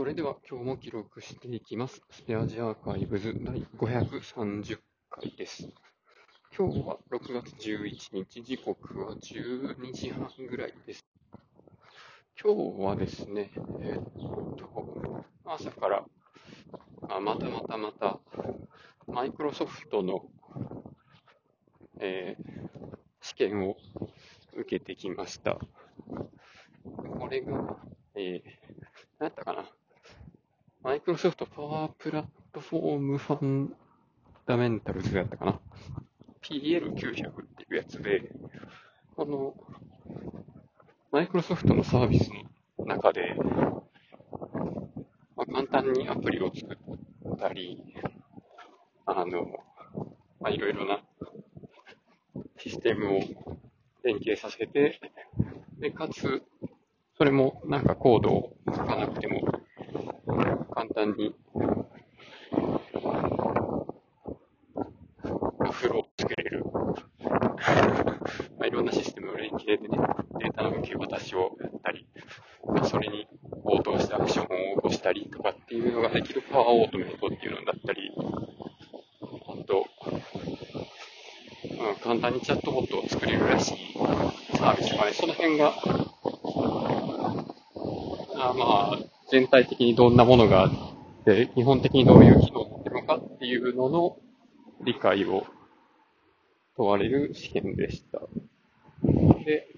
それでは今日も記録していきます。スペアジアーカイブズ第530回です。今日は6月11日、時刻は12時半ぐらいです。今日はですね、えーっと、朝から、あまたまたまた、マイクロソフトの、えー試験を受けてきました。これが、えー、何やったかな？マイクロソフトパワープラットフォームファンダメンタルズやったかな ?PL900 っていうやつで、この、マイクロソフトのサービスの中で、まあ、簡単にアプリを作ったり、あの、まあ、いろいろなシステムを連携させて、で、かつ、それもなんかコードを書かなくても簡単にフローを作れる。まあ、いろんなシステムの連携でね、データの受け渡しをやったり、まあ、それに応答したアクションを起こしたりとかっていうのができるパワーオートメイトっていうのだったり、あと、うん、簡単にチャットボットを作れるらしいサービスとかね、その辺が、あまあ、全体的にどんなものがあって、基本的にどういう機能を持ってるのかっていうのの理解を問われる試験でした。で、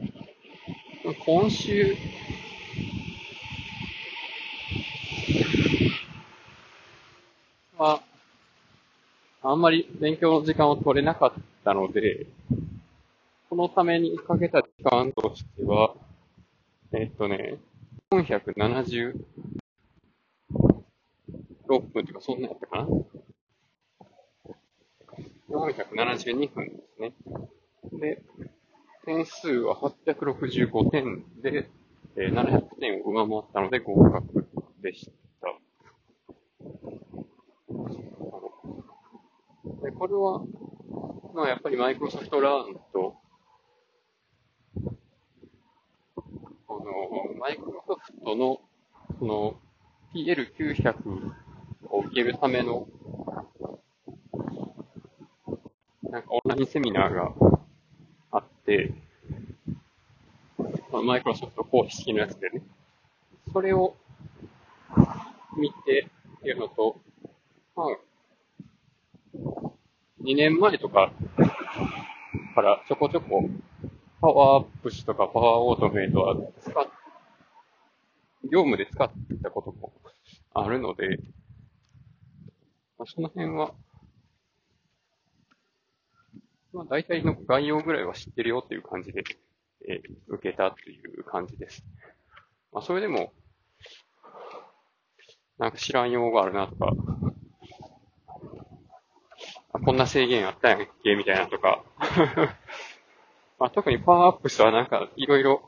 今週、は、あんまり勉強の時間を取れなかったので、このためにかけた時間としては、えっとね、476分とか、そんなやったかな ?472 分ですね。で、点数は865点で、えー700点を上回ったので合格でした。で、これは、まあやっぱりマイクロソフトラーンと、この、マイクロソフトの、その、PL900 を受けるための、なんかオンラインセミナーがあって、マイクロソフト公式のやつでね、それを見てっていうのと、まあ、2年前とかからちょこちょこパワーアップスとかパワーオートメイトは使っ、業務で使ってたこともあるので、まあ、その辺は、まあ大体の概要ぐらいは知ってるよっていう感じで、えー受けたっていう感じです。まあそれでも、なんか知らん用語があるなとか、こんな制限あったやんけ、みたいなとか。まあ、特にパワーアップスはなんかいろいろ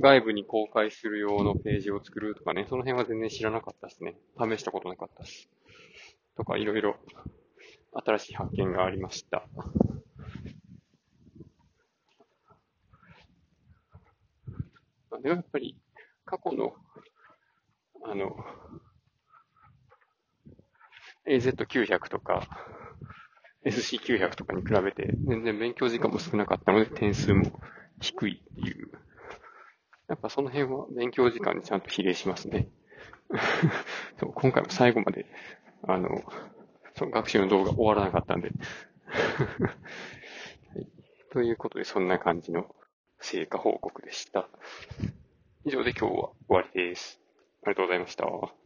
外部に公開する用のページを作るとかね、その辺は全然知らなかったですね。試したことなかったです。とかいろいろ新しい発見がありました。あ、でもやっぱり過去のあの、AZ900 とか、SC900 とかに比べて、全然勉強時間も少なかったので、点数も低いっていう。やっぱその辺は勉強時間にちゃんと比例しますね。そう今回も最後まで、あの、その学習の動画終わらなかったんで。はい、ということで、そんな感じの成果報告でした。以上で今日は終わりです。ありがとうございました。